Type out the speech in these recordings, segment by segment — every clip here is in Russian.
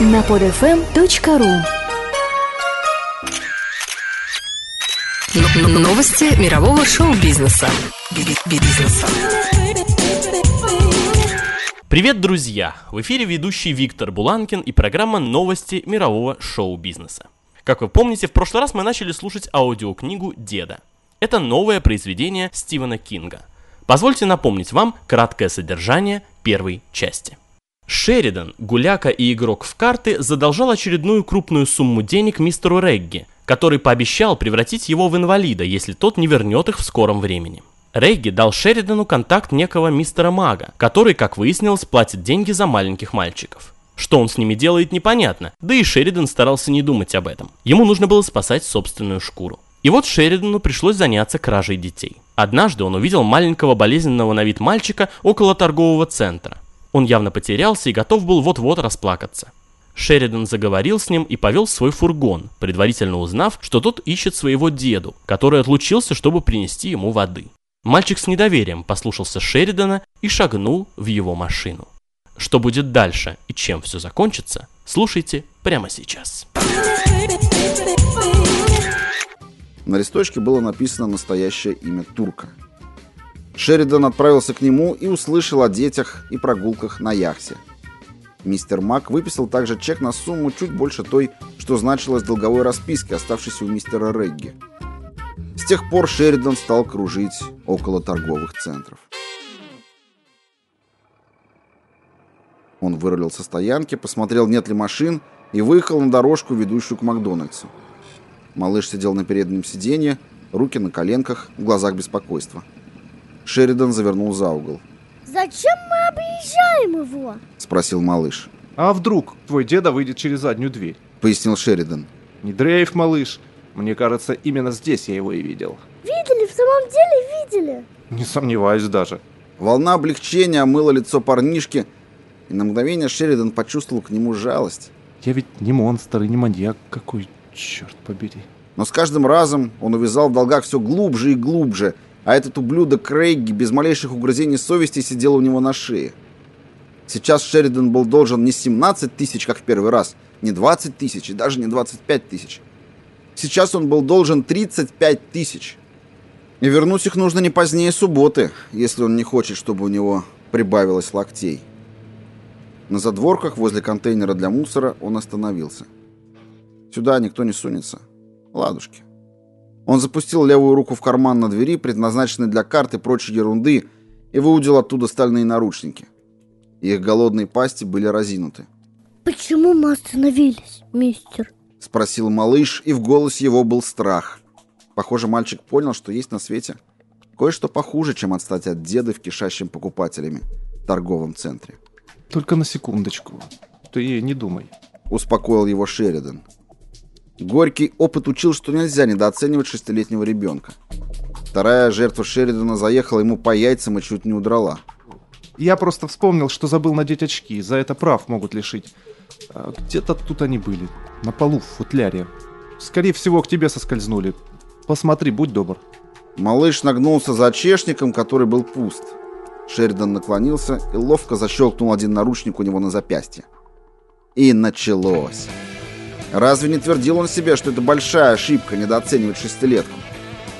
на podfm.ru Новости мирового шоу-бизнеса. Бизнеса. Привет, друзья! В эфире ведущий Виктор Буланкин и программа «Новости мирового шоу-бизнеса». Как вы помните, в прошлый раз мы начали слушать аудиокнигу «Деда». Это новое произведение Стивена Кинга. Позвольте напомнить вам краткое содержание первой части. Шеридан, гуляка и игрок в карты, задолжал очередную крупную сумму денег мистеру Регги, который пообещал превратить его в инвалида, если тот не вернет их в скором времени. Регги дал Шеридану контакт некого мистера Мага, который, как выяснилось, платит деньги за маленьких мальчиков. Что он с ними делает, непонятно, да и Шеридан старался не думать об этом. Ему нужно было спасать собственную шкуру. И вот Шеридану пришлось заняться кражей детей. Однажды он увидел маленького болезненного на вид мальчика около торгового центра. Он явно потерялся и готов был вот-вот расплакаться. Шеридан заговорил с ним и повел свой фургон, предварительно узнав, что тот ищет своего деду, который отлучился, чтобы принести ему воды. Мальчик с недоверием послушался Шеридана и шагнул в его машину. Что будет дальше и чем все закончится, слушайте прямо сейчас. На листочке было написано настоящее имя турка – Шеридан отправился к нему и услышал о детях и прогулках на яхте. Мистер Мак выписал также чек на сумму чуть больше той, что значилось в долговой расписке, оставшейся у мистера Регги. С тех пор Шеридан стал кружить около торговых центров. Он вырулил со стоянки, посмотрел, нет ли машин, и выехал на дорожку, ведущую к Макдональдсу. Малыш сидел на переднем сиденье, руки на коленках, в глазах беспокойства. Шеридан завернул за угол. «Зачем мы объезжаем его?» – спросил малыш. «А вдруг твой деда выйдет через заднюю дверь?» – пояснил Шеридан. «Не дрейф, малыш. Мне кажется, именно здесь я его и видел». «Видели? В самом деле видели?» «Не сомневаюсь даже». Волна облегчения омыла лицо парнишки, и на мгновение Шеридан почувствовал к нему жалость. «Я ведь не монстр и не маньяк какой, черт побери». Но с каждым разом он увязал в долгах все глубже и глубже – а этот ублюдок Крейги без малейших угрызений совести сидел у него на шее. Сейчас Шеридан был должен не 17 тысяч, как в первый раз, не 20 тысяч и даже не 25 тысяч. Сейчас он был должен 35 тысяч. И вернуть их нужно не позднее субботы, если он не хочет, чтобы у него прибавилось локтей. На задворках возле контейнера для мусора он остановился. Сюда никто не сунется. Ладушки. Он запустил левую руку в карман на двери, предназначенный для карт и прочей ерунды, и выудил оттуда стальные наручники. Их голодные пасти были разинуты. «Почему мы остановились, мистер?» — спросил малыш, и в голосе его был страх. Похоже, мальчик понял, что есть на свете кое-что похуже, чем отстать от деда в кишащем покупателями торговом центре. «Только на секундочку. Ты не думай», — успокоил его Шеридан. Горький опыт учил, что нельзя недооценивать шестилетнего ребенка. Вторая жертва Шеридана заехала ему по яйцам и чуть не удрала. Я просто вспомнил, что забыл надеть очки. За это прав могут лишить. А где-то тут они были. На полу в футляре. Скорее всего, к тебе соскользнули. Посмотри, будь добр. Малыш нагнулся за чешником, который был пуст. Шеридан наклонился и ловко защелкнул один наручник у него на запястье. И началось. Разве не твердил он себе, что это большая ошибка недооценивать шестилетку?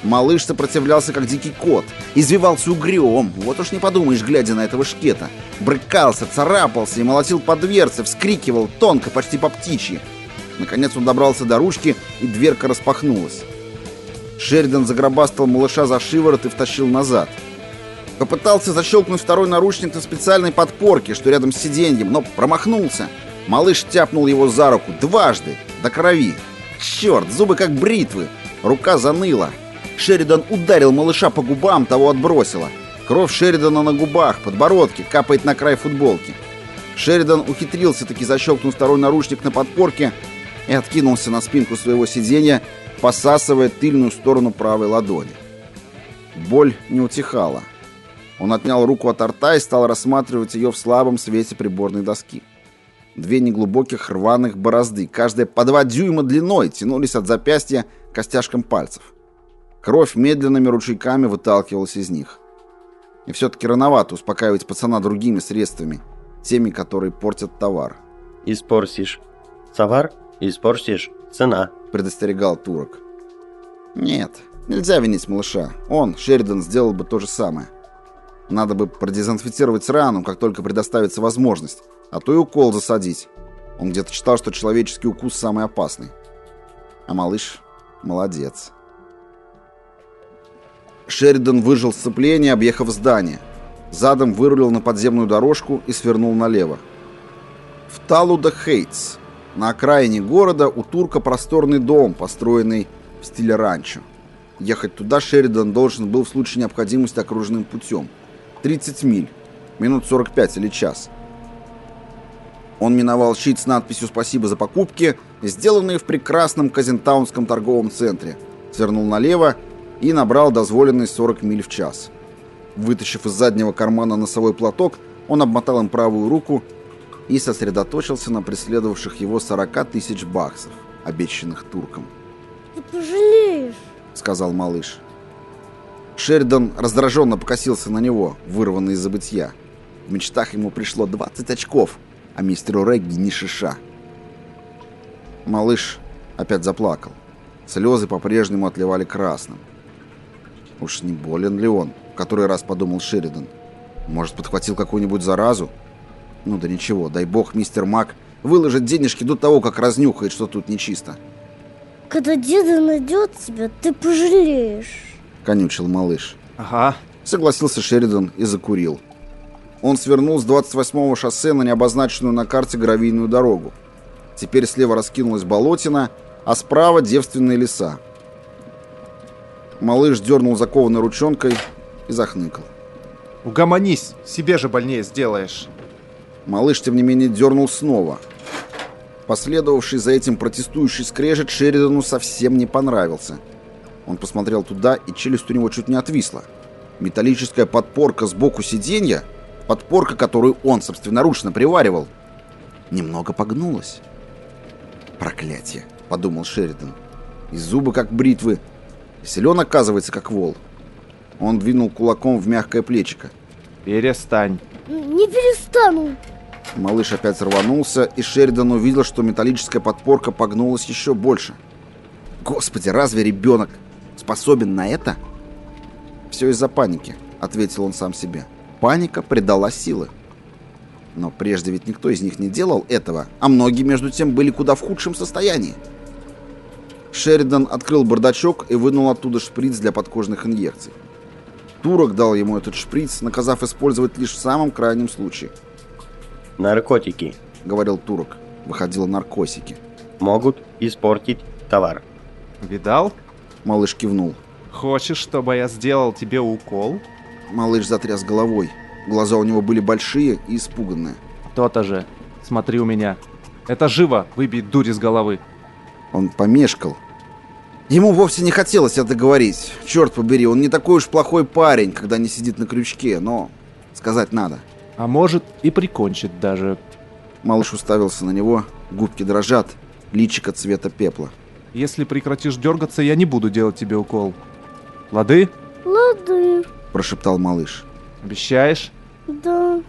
Малыш сопротивлялся, как дикий кот, извивался угрём, вот уж не подумаешь, глядя на этого шкета. Брыкался, царапался и молотил по дверце, вскрикивал тонко, почти по птичьи. Наконец он добрался до ручки, и дверка распахнулась. Шеридан загробастал малыша за шиворот и втащил назад. Попытался защелкнуть второй наручник на специальной подпорке, что рядом с сиденьем, но промахнулся — Малыш тяпнул его за руку дважды, до крови. Черт, зубы как бритвы. Рука заныла. Шеридан ударил малыша по губам, того отбросило. Кровь Шеридана на губах, подбородке, капает на край футболки. Шеридан ухитрился таки защелкнуть второй наручник на подпорке и откинулся на спинку своего сиденья, посасывая тыльную сторону правой ладони. Боль не утихала. Он отнял руку от рта и стал рассматривать ее в слабом свете приборной доски. Две неглубоких рваных борозды, каждая по два дюйма длиной, тянулись от запястья к костяшкам пальцев. Кровь медленными ручейками выталкивалась из них. И все-таки рановато успокаивать пацана другими средствами, теми, которые портят товар. – испортишь. Товар – испортишь. Цена. предостерегал турок. Нет, нельзя винить малыша. Он, Шеридан, сделал бы то же самое. Надо бы продезинфицировать рану, как только предоставится возможность, а то и укол засадить. Он где-то читал, что человеческий укус самый опасный. А малыш молодец. Шеридан выжил сцепление, объехав здание. Задом вырулил на подземную дорожку и свернул налево. В Талуда Хейтс, на окраине города, у турка просторный дом, построенный в стиле ранчо. Ехать туда Шеридан должен был в случае необходимости окружным путем. 30 миль, минут 45 или час. Он миновал щит с надписью «Спасибо за покупки», сделанные в прекрасном Казентаунском торговом центре, свернул налево и набрал дозволенный 40 миль в час. Вытащив из заднего кармана носовой платок, он обмотал им правую руку и сосредоточился на преследовавших его 40 тысяч баксов, обещанных туркам. Ты пожалеешь. — сказал малыш. Шеридан раздраженно покосился на него, вырванный из забытья. В мечтах ему пришло 20 очков, а мистеру Регги ни шиша. Малыш опять заплакал. Слезы по-прежнему отливали красным. Уж не болен ли он, в который раз подумал Шеридан. Может, подхватил какую-нибудь заразу? Ну да ничего, дай бог мистер Мак выложит денежки до того, как разнюхает, что тут нечисто. Когда деда найдет тебя, ты пожалеешь. Конючил малыш. Ага. Согласился Шеридан и закурил. Он свернул с 28-го шоссе на необозначенную на карте гравийную дорогу. Теперь слева раскинулась болотина, а справа девственные леса. Малыш дернул закованной ручонкой и захныкал. Угомонись, себе же больнее сделаешь. Малыш, тем не менее, дернул снова. Последовавший за этим протестующий скрежет Шеридану совсем не понравился. Он посмотрел туда, и челюсть у него чуть не отвисла. Металлическая подпорка сбоку сиденья, подпорка, которую он собственноручно приваривал, немного погнулась. «Проклятие!» — подумал Шеридан. «И зубы, как бритвы, и силен, оказывается, как вол». Он двинул кулаком в мягкое плечико. Перестань. Не перестану. Малыш опять рванулся, и Шеридан увидел, что металлическая подпорка погнулась еще больше. «Господи, разве ребенок способен на это?» «Все из-за паники», — ответил он сам себе. «Паника придала силы». Но прежде ведь никто из них не делал этого, а многие, между тем, были куда в худшем состоянии. Шеридан открыл бардачок и вынул оттуда шприц для подкожных инъекций. Турок дал ему этот шприц, наказав использовать лишь в самом крайнем случае. Наркотики — говорил турок. Выходило наркосики. могут испортить товар. Видал? Малыш кивнул. Хочешь, чтобы я сделал тебе укол? Малыш затряс головой. Глаза у него были большие и испуганные. То-то же. Смотри у меня. Это живо, выбей дурь из головы. Он помешкал. Ему вовсе не хотелось это говорить. Черт побери, он не такой уж плохой парень, когда не сидит на крючке, но сказать надо. А может и прикончит даже. Малыш уставился на него, губки дрожат, личико цвета пепла. Если прекратишь дергаться, я не буду делать тебе укол. Лады? Лады. Прошептал малыш. Обещаешь? Да.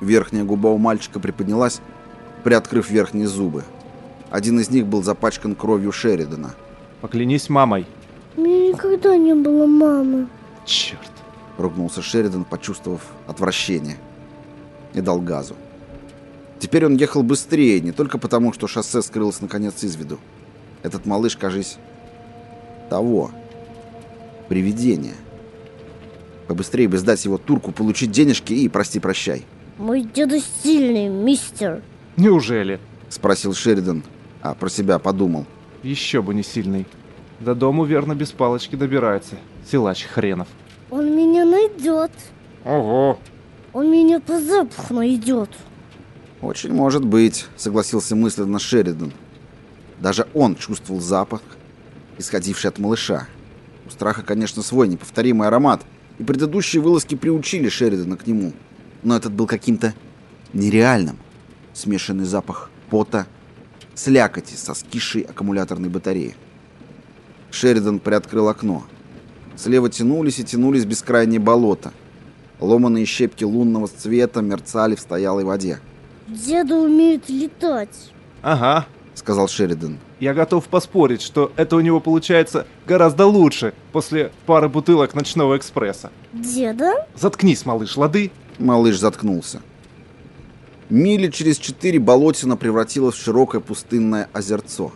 Верхняя губа у мальчика приподнялась, приоткрыв верхние зубы. Один из них был запачкан кровью Шеридана. Поклянись мамой. У меня никогда не было мамы. Черт. Ругнулся Шеридан, почувствовав отвращение. И дал газу. Теперь он ехал быстрее, не только потому, что шоссе скрылось наконец из виду. Этот малыш, кажись, того. Привидение. Побыстрее бы сдать его турку, получить денежки и прости-прощай. Мой деда сильный, мистер. Неужели? Спросил Шеридан, а про себя подумал. Еще бы не сильный. До дому верно без палочки добирается. Силач хренов. Он меня найдет. Ого. Он меня по запаху найдет. Очень может быть, согласился мысленно Шеридан. Даже он чувствовал запах, исходивший от малыша. У страха, конечно, свой неповторимый аромат, и предыдущие вылазки приучили Шеридана к нему. Но этот был каким-то нереальным. Смешанный запах пота, слякоти со скисшей аккумуляторной батареи. Шеридан приоткрыл окно. Слева тянулись и тянулись бескрайние болота. Ломаные щепки лунного цвета мерцали в стоялой воде. Деда умеет летать. Ага, сказал Шеридан. я готов поспорить, что это у него получается гораздо лучше после пары бутылок ночного экспресса. Деда? Заткнись, малыш, лады? Малыш заткнулся. Мили через четыре болотина превратилась в широкое пустынное озерцо.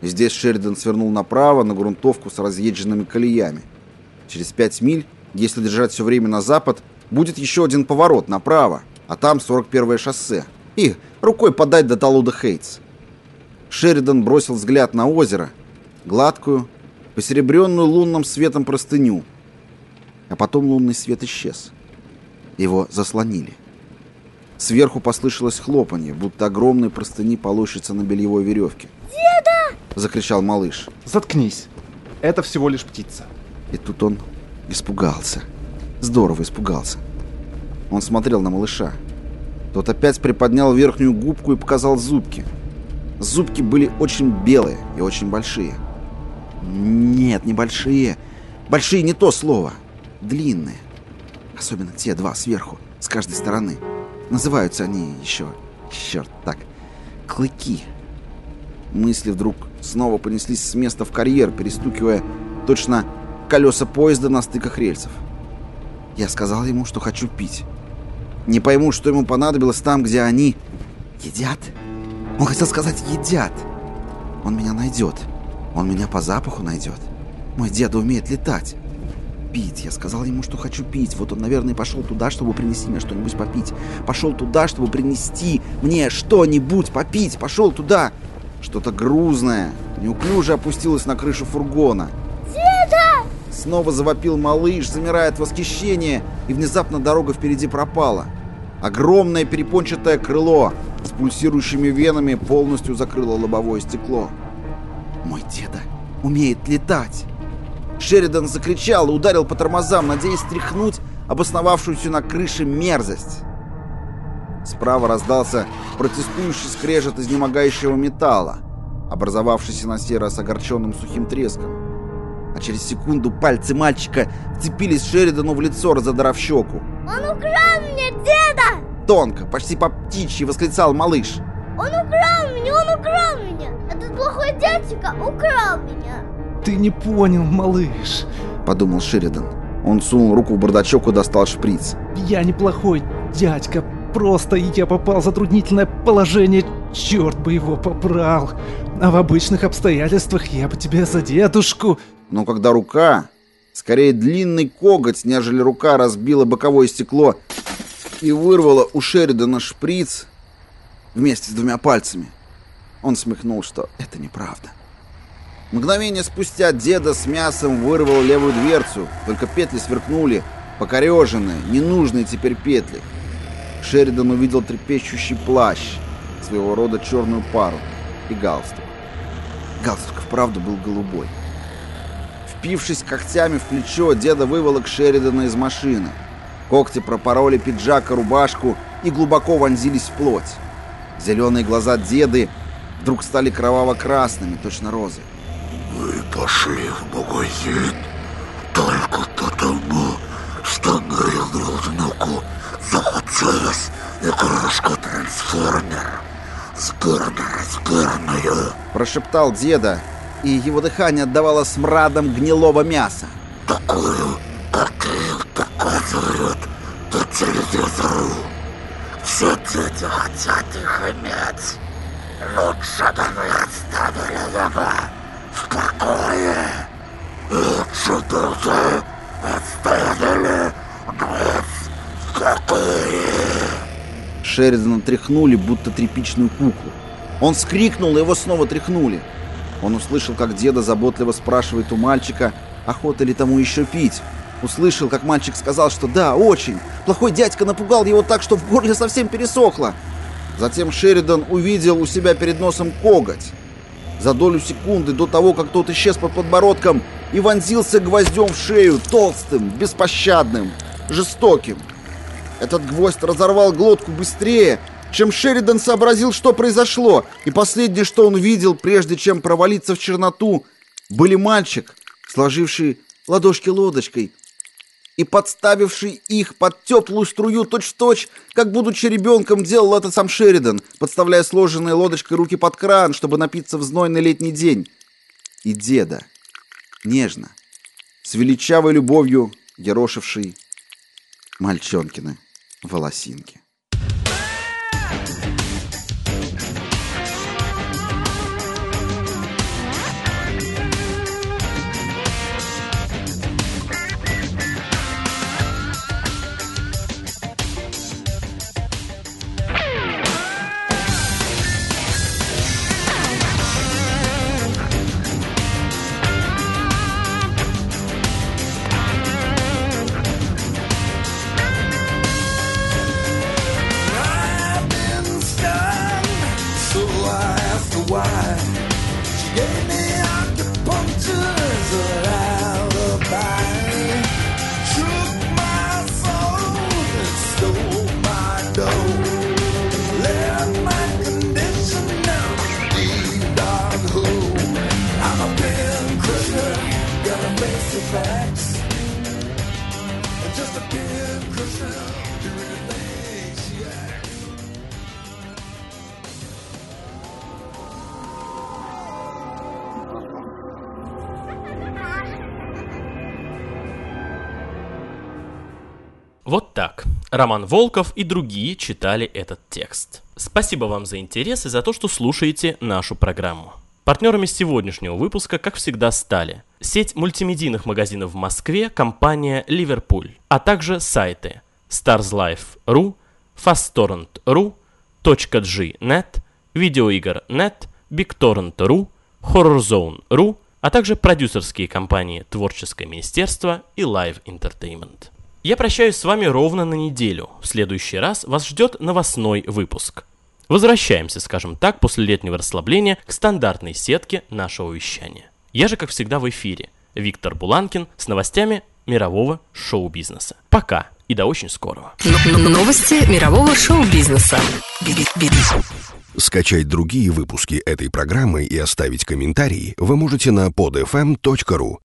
Здесь Шеридан свернул направо на грунтовку с разъезженными колеями. Через пять миль, если держать все время на запад, будет еще один поворот направо, а там 41-е шоссе. И рукой подать до Талуда Хейтс. Шеридан бросил взгляд на озеро, гладкую, посеребренную лунным светом простыню. А потом лунный свет исчез. Его заслонили. Сверху послышалось хлопанье, будто огромные простыни полощутся на бельевой веревке. «Деда!» — закричал малыш. Заткнись. Это всего лишь птица. И тут он испугался. Здорово испугался. Он смотрел на малыша. Тот опять приподнял верхнюю губку и показал зубки. Зубки были очень белые и очень большие. Нет, не большие. Большие не то слово. Длинные. Особенно те два сверху, с каждой стороны. Называются они еще... Черт, так. Клыки. Мысли вдруг снова понеслись с места в карьер, перестукивая точно колеса поезда на стыках рельсов. Я сказал ему, что хочу пить. Не пойму, что ему понадобилось там, где они едят. Он хотел сказать «едят». Он меня найдет. Он меня по запаху найдет. Мой деда умеет летать. Пить. Я сказал ему, что хочу пить. Вот он, наверное, пошел туда, чтобы принести мне что-нибудь попить. Пошел туда, чтобы принести мне что-нибудь попить. Пошел туда. Что-то грузное, неуклюже опустилось на крышу фургона. «Деда!» Снова завопил малыш, замирая от восхищения, и внезапно дорога впереди пропала. Огромное перепончатое крыло с пульсирующими венами полностью закрыло лобовое стекло. «Мой деда умеет летать!» Шеридан закричал и ударил по тормозам, надеясь стряхнуть обосновавшуюся на крыше мерзость. Справа раздался протестующий скрежет изнемогающего металла, образовавшийся на сей раз огорченным сухим треском. А через секунду пальцы мальчика вцепились Шеридану в лицо, разодрав щеку. Он украл деда! Тонко, почти по птичьи восклицал малыш. Он украл меня, он украл меня! Этот плохой дядька украл меня! Ты не понял, малыш. Подумал Шеридан. Он сунул руку в бардачок и достал шприц. Я неплохой дядька. Просто я попал в затруднительное положение. Черт бы его побрал. А в обычных обстоятельствах я бы тебя за дедушку... Но когда рука, скорее длинный коготь, нежели рука, разбила боковое стекло и вырвала у Шеридана шприц вместе с двумя пальцами, он смехнул, что это неправда. Мгновение спустя деда с мясом вырвал левую дверцу, только петли сверкнули, покореженные, ненужные теперь петли. Шеридан увидел трепещущий плащ, своего рода черную пару, и галстук. Галстук вправду был голубой. Впившись когтями в плечо, деда выволок Шеридана из машины. Когти пропороли пиджак и рубашку и глубоко вонзились в плоть. Зеленые глаза деды вдруг стали кроваво-красными, точно розы. Вы пошли в магазин только потому, что моему внуку захотелось игрушку-трансформер. Сборно-разборную. Прошептал деда, и его дыхание отдавало смрадом гнилого мяса. Такую, Все дети хотят их иметь. Лучше бы мы оставили его в покое. Лучше бы вы оставили нас в покое. Шеридана тряхнули, будто тряпичную куклу. Он вскрикнул, и его снова тряхнули. Он услышал, как деда заботливо спрашивает у мальчика, охота ли тому еще пить. Услышал, как мальчик сказал, что да, очень. Плохой дядька напугал его так, что в горле совсем пересохло. Затем Шеридан увидел у себя перед носом коготь. За долю секунды до того, как тот исчез под подбородком и вонзился гвоздем в шею, толстым, беспощадным, жестоким. Этот гвоздь разорвал глотку быстрее, чем Шеридан сообразил, что произошло, и последнее, что он видел, прежде чем провалиться в черноту, были мальчик, сложивший ладошки лодочкой, и подставивший их под теплую струю точь-в-точь, как будучи ребенком делал это сам Шеридан, подставляя сложенные лодочкой руки под кран, чтобы напиться в знойный летний день. И деда, нежно, с величавой любовью ерошивший мальчонкины волосинки. Вот так. Роман Волков и другие читали этот текст. Спасибо вам за интерес и за то, что слушаете нашу программу. Партнерами сегодняшнего выпуска, как всегда, стали сеть мультимедийных магазинов в Москве, компания «Ливерпуль», а также сайты starslife.ru, fasttorrent.ru, .g.net, видеоигр.net, BigTorrent.ru, HorrorZone.ru, а также продюсерские компании «Творческое министерство» и Live Entertainment. Я прощаюсь с вами ровно на неделю. В следующий раз вас ждет новостной выпуск. Возвращаемся, скажем так, после летнего расслабления к стандартной сетке нашего вещания. Я же, как всегда, в эфире. Виктор Буланкин с новостями мирового шоу-бизнеса. Пока и до очень скорого. Новости мирового шоу-бизнеса. Би- би- би- Скачать другие выпуски этой программы и оставить комментарии вы можете на podfm.ru.